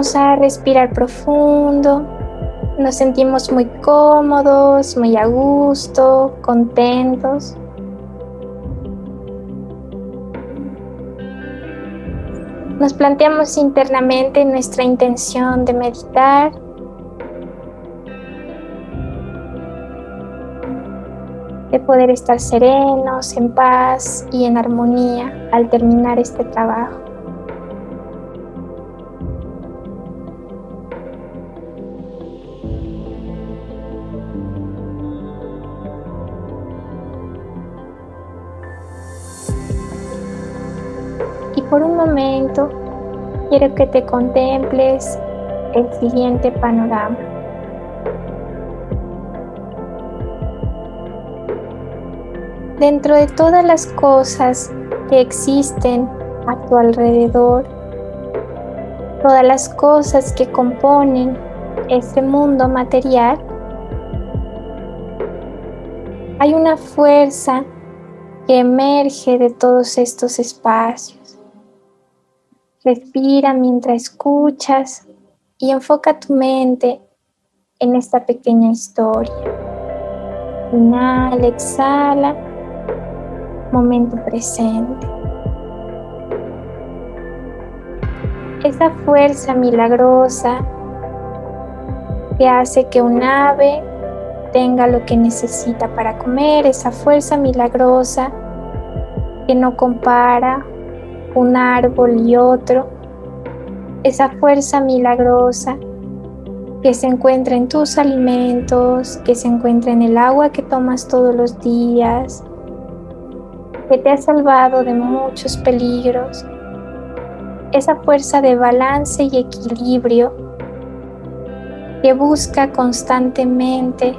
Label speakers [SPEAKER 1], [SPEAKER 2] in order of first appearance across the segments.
[SPEAKER 1] A respirar profundo. Nos sentimos muy cómodos, muy a gusto, contentos. Nos planteamos internamente nuestra intención de meditar. de poder estar serenos, en paz y en armonía al terminar este trabajo. Quiero que te contemples el siguiente panorama. Dentro de todas las cosas que existen a tu alrededor, todas las cosas que componen este mundo material, hay una fuerza que emerge de todos estos espacios. Respira mientras escuchas y enfoca tu mente en esta pequeña historia. Inhala, exhala, momento presente. Esa fuerza milagrosa que hace que un ave tenga lo que necesita para comer, esa fuerza milagrosa que no compara un árbol y otro, esa fuerza milagrosa que se encuentra en tus alimentos, que se encuentra en el agua que tomas todos los días, que te ha salvado de muchos peligros, esa fuerza de balance y equilibrio que busca constantemente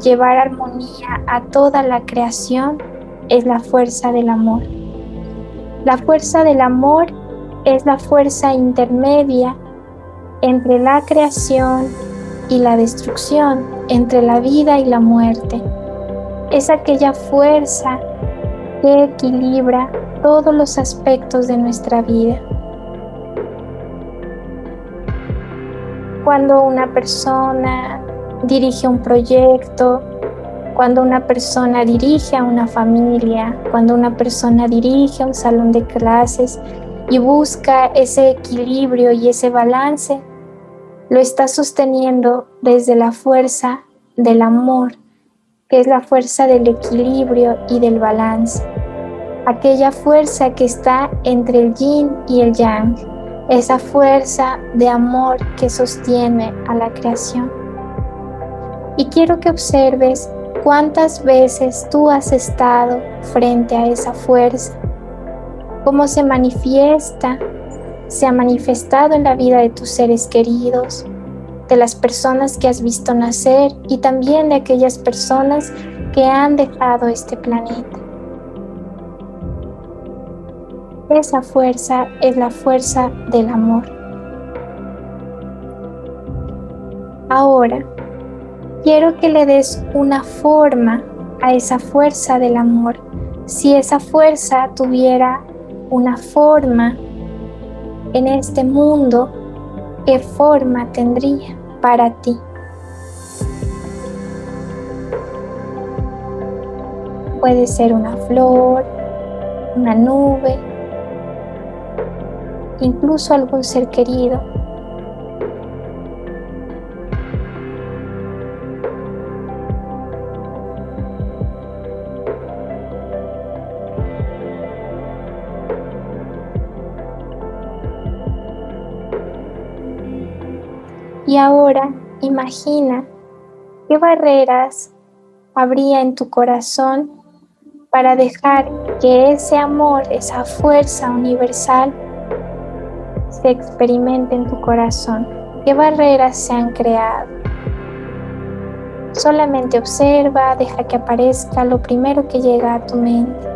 [SPEAKER 1] llevar armonía a toda la creación es la fuerza del amor. La fuerza del amor es la fuerza intermedia entre la creación y la destrucción, entre la vida y la muerte. Es aquella fuerza que equilibra todos los aspectos de nuestra vida. Cuando una persona dirige un proyecto, cuando una persona dirige a una familia, cuando una persona dirige un salón de clases y busca ese equilibrio y ese balance, lo está sosteniendo desde la fuerza del amor, que es la fuerza del equilibrio y del balance. Aquella fuerza que está entre el yin y el yang, esa fuerza de amor que sostiene a la creación. Y quiero que observes ¿Cuántas veces tú has estado frente a esa fuerza? ¿Cómo se manifiesta? Se ha manifestado en la vida de tus seres queridos, de las personas que has visto nacer y también de aquellas personas que han dejado este planeta. Esa fuerza es la fuerza del amor. Ahora, quiero que le des una forma a esa fuerza del amor. Si esa fuerza tuviera una forma en este mundo, ¿qué forma tendría para ti? Puede ser una flor, una nube, incluso algún ser querido. Y ahora imagina qué barreras habría en tu corazón para dejar que ese amor, esa fuerza universal se experimente en tu corazón. ¿Qué barreras se han creado? Solamente observa, deja que aparezca lo primero que llega a tu mente.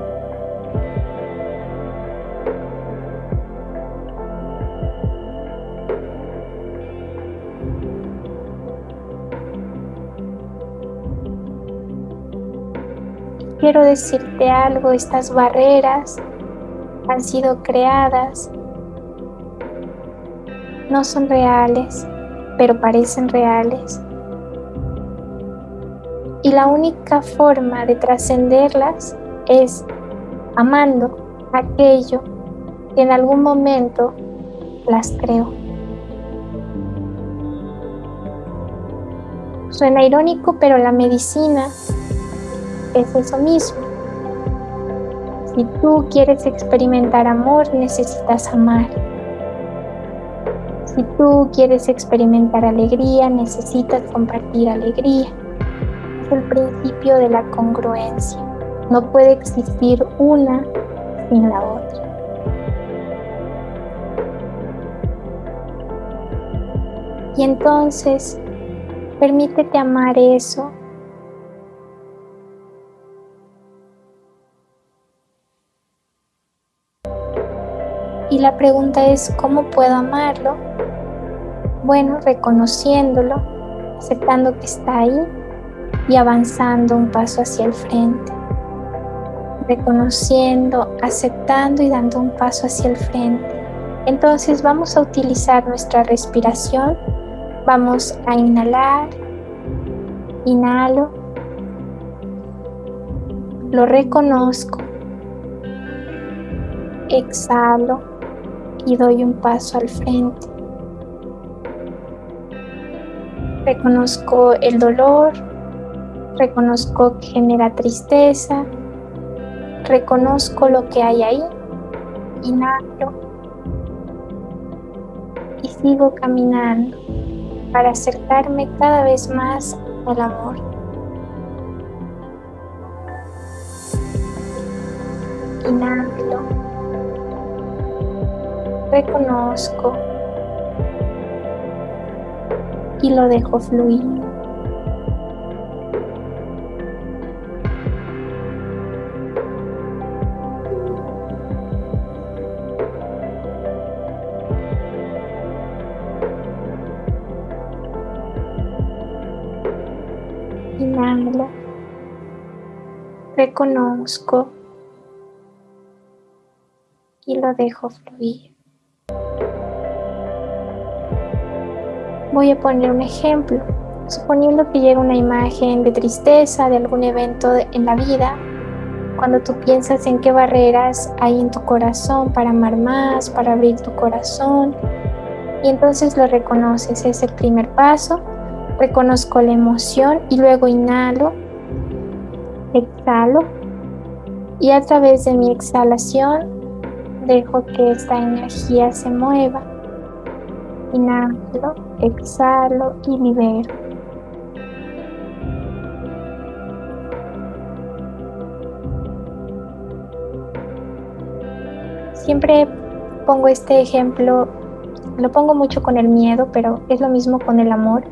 [SPEAKER 1] Quiero decirte algo, estas barreras han sido creadas no son reales, pero parecen reales. Y la única forma de trascenderlas es amando aquello que en algún momento las creo. Suena irónico, pero la medicina es eso mismo. Si tú quieres experimentar amor, necesitas amar. Si tú quieres experimentar alegría, necesitas compartir alegría. Es el principio de la congruencia. No puede existir una sin la otra. Y entonces, permítete amar eso Y la pregunta es, ¿cómo puedo amarlo? Bueno, reconociéndolo, aceptando que está ahí y avanzando un paso hacia el frente. Reconociendo, aceptando y dando un paso hacia el frente. Entonces vamos a utilizar nuestra respiración. Vamos a inhalar. Inhalo. Lo reconozco. Exhalo y doy un paso al frente. Reconozco el dolor, reconozco que genera tristeza, reconozco lo que hay ahí, inhalo y sigo caminando para acercarme cada vez más al amor. Inhalo reconozco y lo dejo fluir. Inhalo, reconozco y lo dejo fluir. Voy a poner un ejemplo. Suponiendo que llega una imagen de tristeza de algún evento en la vida, cuando tú piensas en qué barreras hay en tu corazón para amar más, para abrir tu corazón, y entonces lo reconoces, es el primer paso. Reconozco la emoción y luego inhalo, exhalo y a través de mi exhalación dejo que esta energía se mueva. Inhalo, exhalo y libero. Siempre pongo este ejemplo, lo pongo mucho con el miedo, pero es lo mismo con el amor.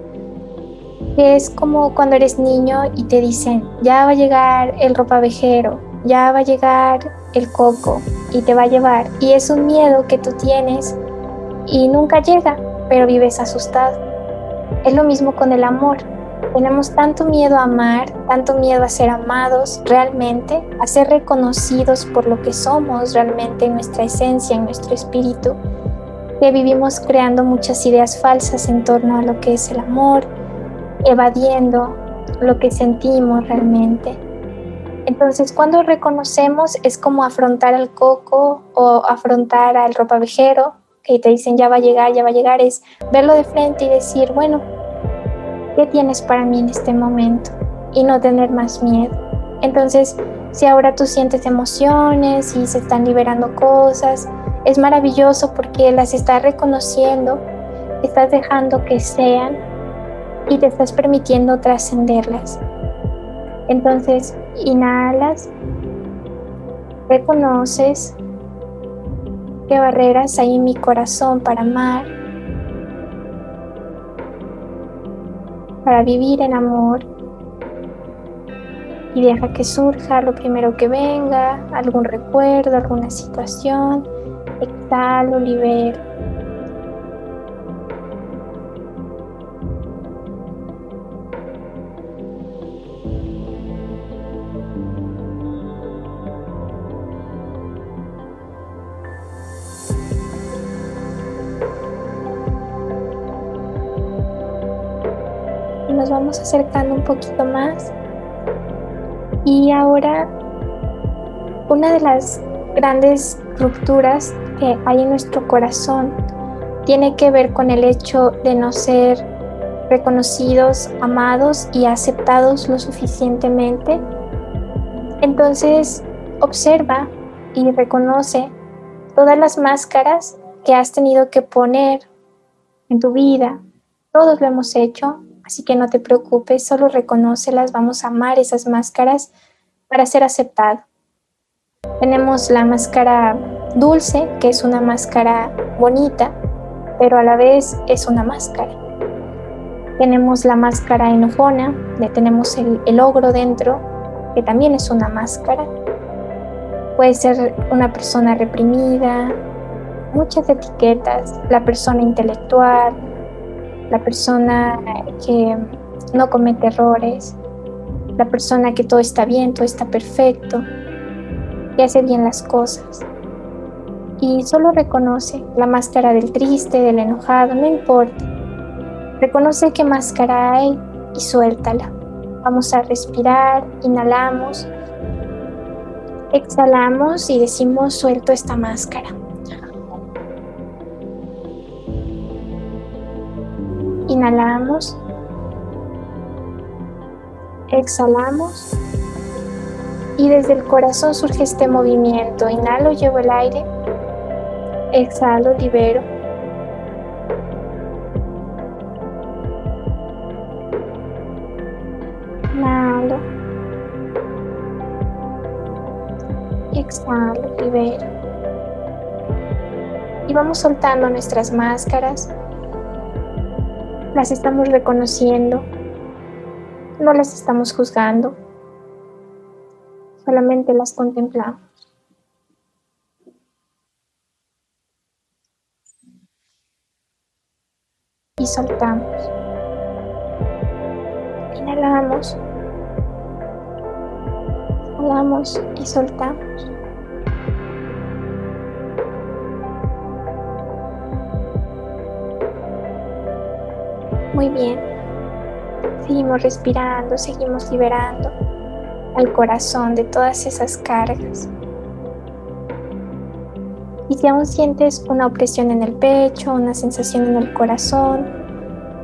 [SPEAKER 1] Es como cuando eres niño y te dicen, ya va a llegar el ropavejero, ya va a llegar el coco y te va a llevar. Y es un miedo que tú tienes y nunca llega pero vives asustado. Es lo mismo con el amor. Tenemos tanto miedo a amar, tanto miedo a ser amados realmente, a ser reconocidos por lo que somos realmente en nuestra esencia, en nuestro espíritu, que vivimos creando muchas ideas falsas en torno a lo que es el amor, evadiendo lo que sentimos realmente. Entonces, cuando reconocemos es como afrontar al coco o afrontar al ropavejero que te dicen ya va a llegar, ya va a llegar, es verlo de frente y decir, bueno, ¿qué tienes para mí en este momento? Y no tener más miedo. Entonces, si ahora tú sientes emociones y se están liberando cosas, es maravilloso porque las estás reconociendo, estás dejando que sean y te estás permitiendo trascenderlas. Entonces, inhalas, reconoces, qué barreras hay en mi corazón para amar, para vivir en amor. Y deja que surja lo primero que venga, algún recuerdo, alguna situación. Exhalo, libero. Acercando un poquito más. Y ahora, una de las grandes rupturas que hay en nuestro corazón tiene que ver con el hecho de no ser reconocidos, amados y aceptados lo suficientemente. Entonces, observa y reconoce todas las máscaras que has tenido que poner en tu vida. Todos lo hemos hecho, así que no te preocupes, solo reconócelas, vamos a amar esas máscaras para ser aceptado. Tenemos la máscara dulce, que es una máscara bonita, pero a la vez es una máscara. Tenemos la máscara enojona, le tenemos el, el ogro dentro, que también es una máscara. Puede ser una persona reprimida, muchas etiquetas, la persona intelectual, la persona que no comete errores, la persona que todo está bien, todo está perfecto, que hace bien las cosas. Y solo reconoce la máscara del triste, del enojado, no importa. Reconoce qué máscara hay y suéltala. Vamos a respirar, inhalamos, exhalamos y decimos suelto esta máscara. Inhalamos. Exhalamos. Y desde el corazón surge este movimiento. Inhalo, llevo el aire. Exhalo, libero. Inhalo. Exhalo, libero. Y vamos soltando nuestras máscaras las estamos reconociendo, no las estamos juzgando, solamente las contemplamos. Y soltamos. Inhalamos. Inhalamos y soltamos. Muy bien. Seguimos respirando, seguimos liberando al corazón de todas esas cargas. Y si aún sientes una opresión en el pecho, una sensación en el corazón,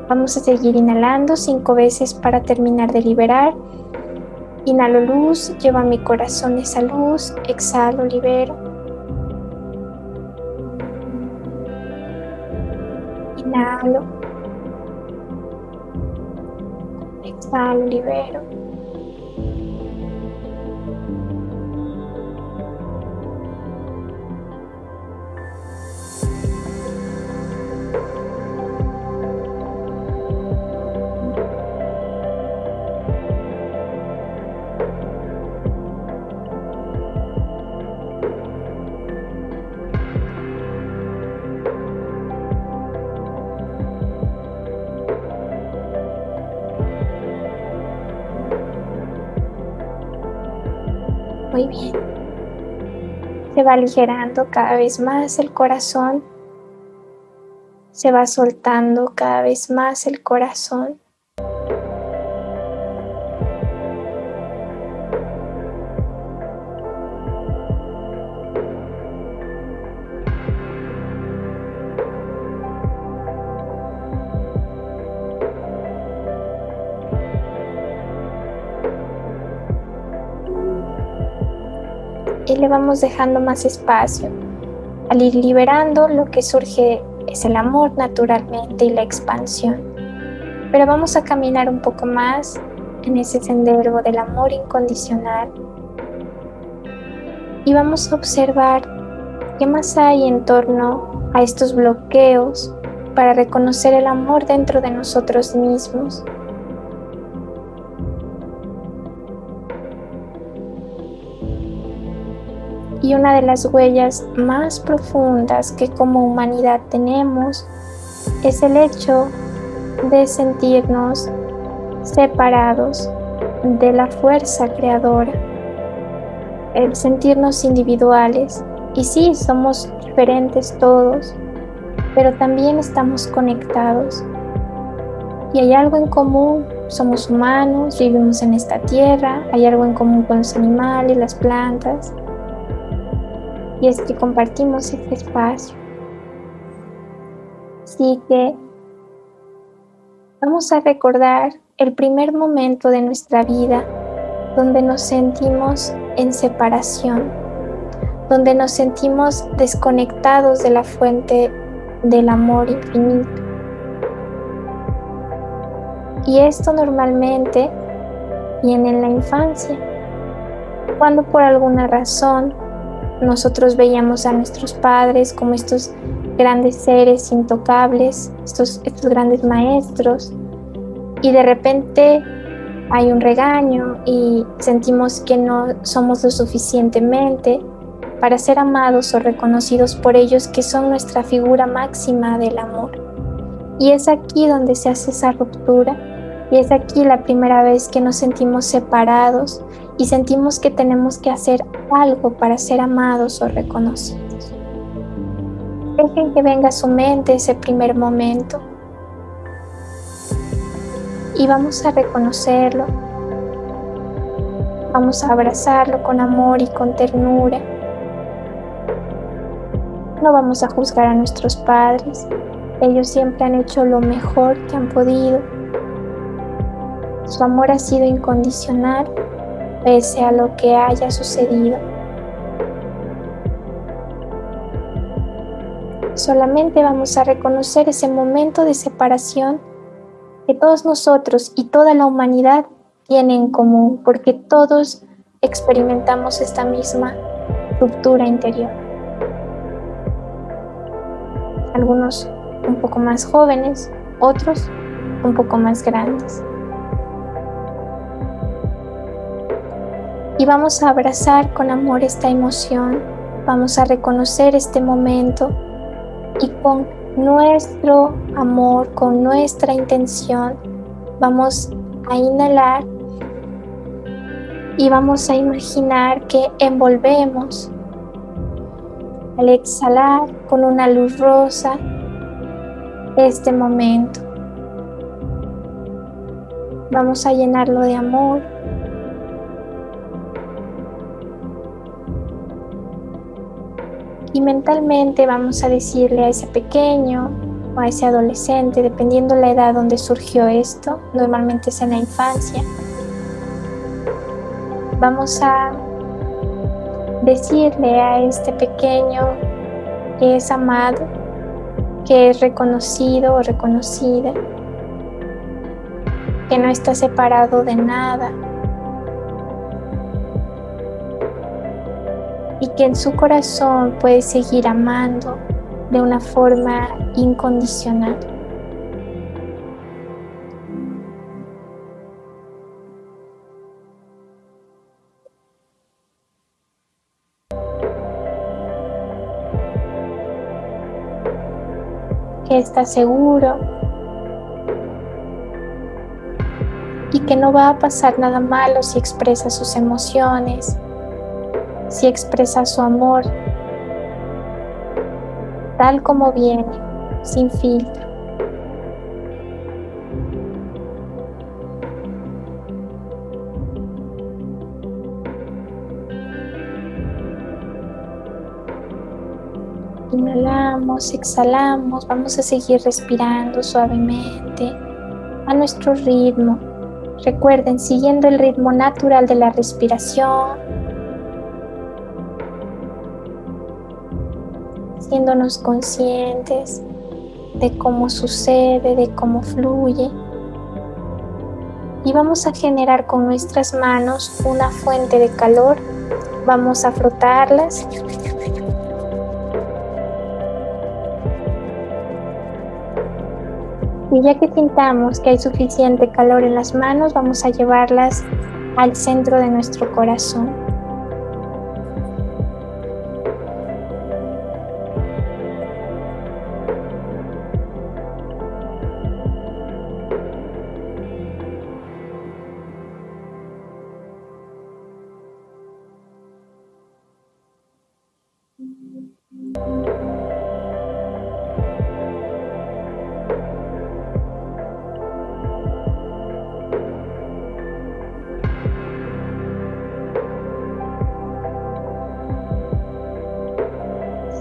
[SPEAKER 1] vamos a seguir inhalando cinco veces para terminar de liberar. Inhalo luz, llevo a mi corazón esa luz, exhalo, libero. Inhalo. Exhalo, libero. Se va aligerando cada vez más el corazón. Se va soltando cada vez más el corazón. Le vamos dejando más espacio. Al ir liberando, lo que surge es el amor naturalmente y la expansión. Pero vamos a caminar un poco más en ese sendero del amor incondicional y vamos a observar qué más hay en torno a estos bloqueos para reconocer el amor dentro de nosotros mismos. Y una de las huellas más profundas que como humanidad tenemos es el hecho de sentirnos separados de la fuerza creadora, el sentirnos individuales. Y sí, somos diferentes todos, pero también estamos conectados. Y hay algo en común, somos humanos, vivimos en esta tierra, hay algo en común con los animales, las plantas, y es que compartimos este espacio. Así que vamos a recordar el primer momento de nuestra vida donde nos sentimos en separación, donde nos sentimos desconectados de la fuente del amor infinito. Y esto normalmente viene en la infancia, cuando por alguna razón nosotros veíamos a nuestros padres como estos grandes seres intocables, estos, estos grandes maestros, y de repente hay un regaño y sentimos que no somos lo suficientemente para ser amados o reconocidos por ellos que son nuestra figura máxima del amor. Y es aquí donde se hace esa ruptura y es aquí la primera vez que nos sentimos separados y sentimos que tenemos que hacer algo para ser amados o reconocidos. Dejen que venga a su mente ese primer momento y vamos a reconocerlo. Vamos a abrazarlo con amor y con ternura. No vamos a juzgar a nuestros padres. Ellos siempre han hecho lo mejor que han podido. Su amor ha sido incondicional pese a lo que haya sucedido. Solamente vamos a reconocer ese momento de separación que todos nosotros y toda la humanidad tienen en común, porque todos experimentamos esta misma ruptura interior. Algunos un poco más jóvenes, otros un poco más grandes. Y vamos a abrazar con amor esta emoción, vamos a reconocer este momento y con nuestro amor, con nuestra intención, vamos a inhalar y vamos a imaginar que envolvemos al exhalar con una luz rosa este momento. Vamos a llenarlo de amor y mentalmente vamos a decirle a ese pequeño o a ese adolescente, dependiendo la edad donde surgió esto, normalmente es en la infancia, vamos a decirle a este pequeño que es amado, que es reconocido o reconocida, que no está separado de nada, y que en su corazón puede seguir amando de una forma incondicional. que está seguro y que no va a pasar nada malo si expresa sus emociones, si expresa su amor tal como viene, sin filtro. Inhalamos, exhalamos, vamos a seguir respirando suavemente a nuestro ritmo. Recuerden, siguiendo el ritmo natural de la respiración, haciéndonos conscientes de cómo sucede, de cómo fluye. Y vamos a generar con nuestras manos una fuente de calor. Vamos a frotarlas. Y ya que sintamos que hay suficiente calor en las manos, vamos a llevarlas al centro de nuestro corazón.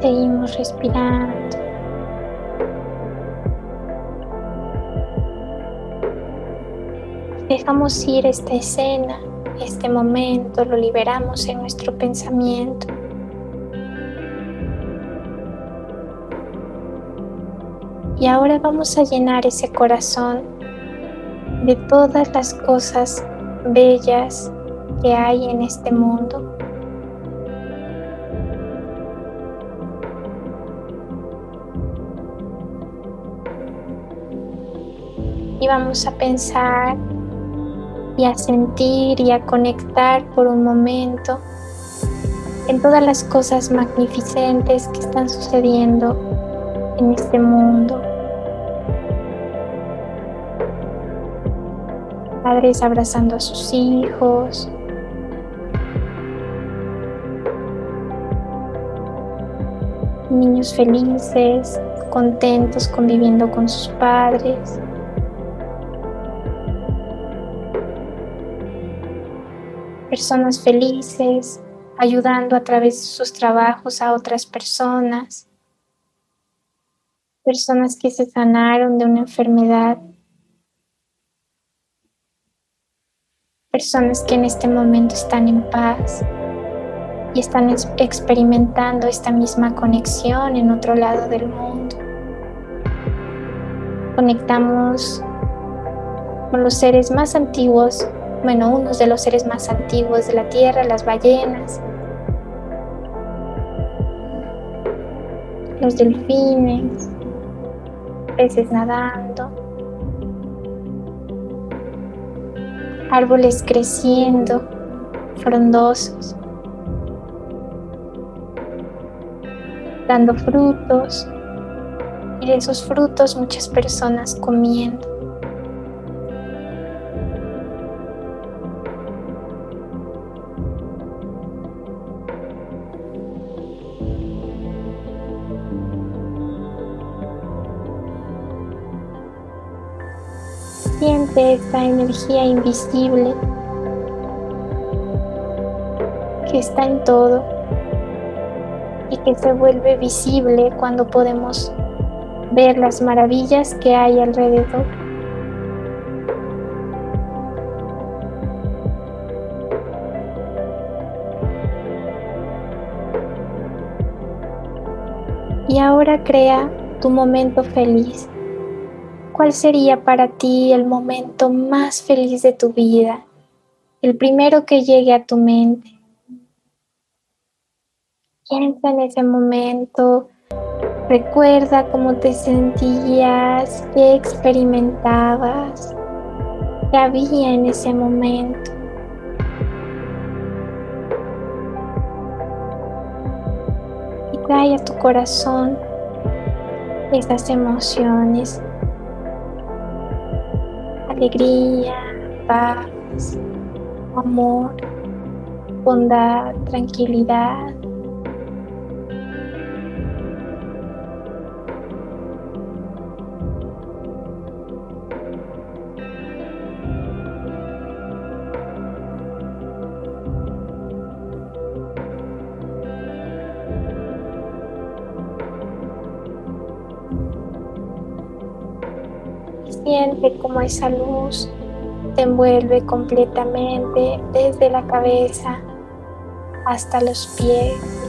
[SPEAKER 1] Seguimos respirando. Dejamos ir esta escena, este momento, lo liberamos en nuestro pensamiento. Y ahora vamos a llenar ese corazón de todas las cosas bellas que hay en este mundo. Y vamos a pensar y a sentir y a conectar por un momento en todas las cosas magnificentes que están sucediendo en este mundo. Padres abrazando a sus hijos. Niños felices, contentos conviviendo con sus padres. Personas felices, ayudando a través de sus trabajos a otras personas, personas que se sanaron de una enfermedad, personas que en este momento están en paz y están experimentando esta misma conexión en otro lado del mundo. Conectamos con los seres más antiguos bueno, unos de los seres más antiguos de la Tierra, las ballenas, los delfines, peces nadando, árboles creciendo, frondosos, dando frutos y de esos frutos muchas personas comiendo. Esta energía invisible que está en todo y que se vuelve visible cuando podemos ver las maravillas que hay alrededor. Y ahora crea tu momento feliz. ¿Cuál sería para ti el momento más feliz de tu vida? El primero que llegue a tu mente. Piensa en ese momento. Recuerda cómo te sentías, qué experimentabas, qué había en ese momento. Y trae a tu corazón esas emociones alegría, paz, amor, bondad, tranquilidad. Siente como esa luz te envuelve completamente desde la cabeza hasta los pies.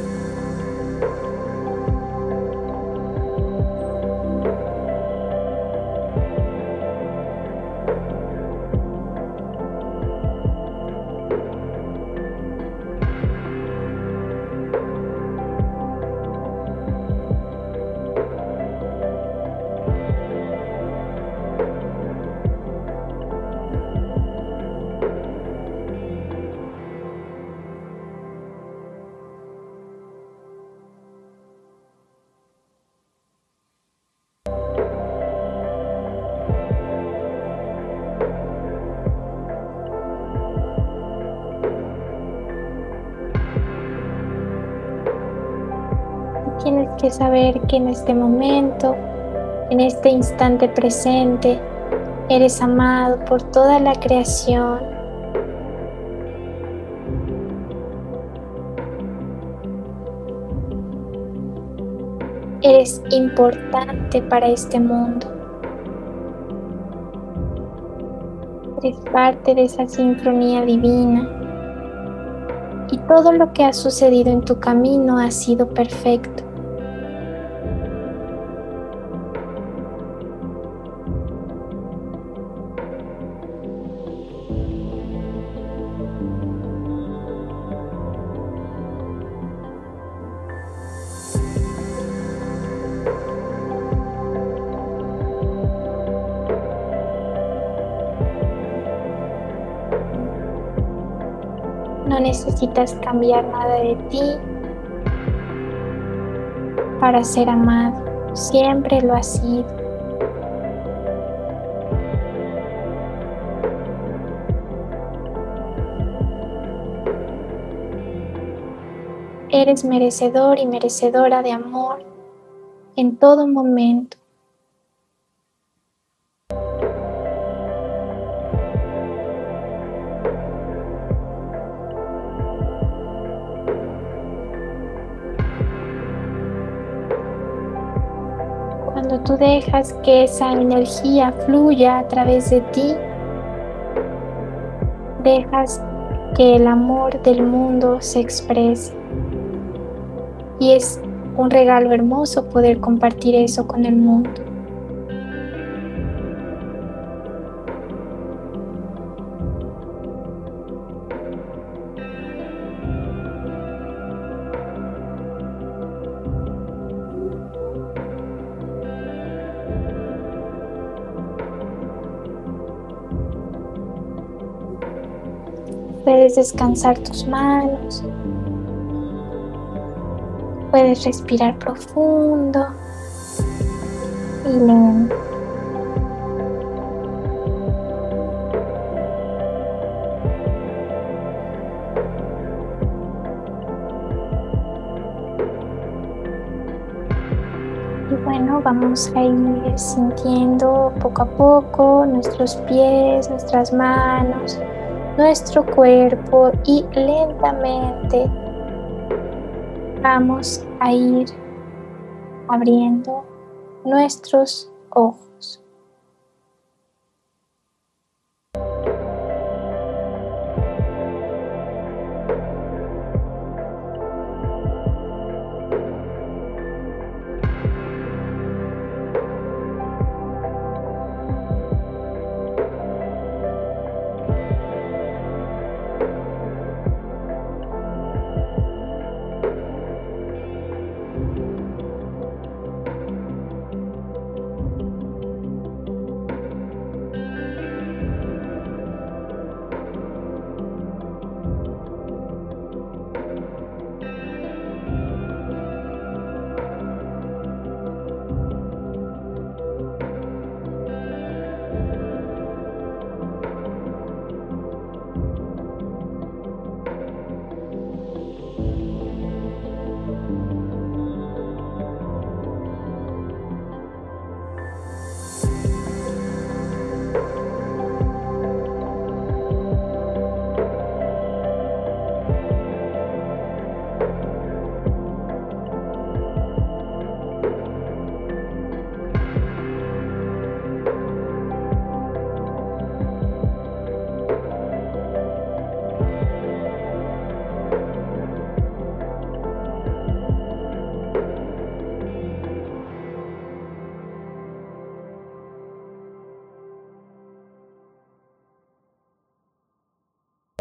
[SPEAKER 1] Que saber que en este momento, en este instante presente, eres amado por toda la creación. Eres importante para este mundo. Eres parte de esa sincronía divina. Y todo lo que ha sucedido en tu camino ha sido perfecto. Necesitas cambiar nada de ti para ser amado. Siempre lo has sido. Eres merecedor y merecedora de amor en todo momento. Dejas que esa energía fluya a través de ti, dejas que el amor del mundo se exprese. Y es un regalo hermoso poder compartir eso con el mundo. Descansar tus manos. Puedes respirar profundo y lento. Y bueno, vamos a ir sintiendo poco a poco nuestros pies, nuestras manos, nuestro cuerpo y lentamente vamos a ir abriendo nuestros ojos.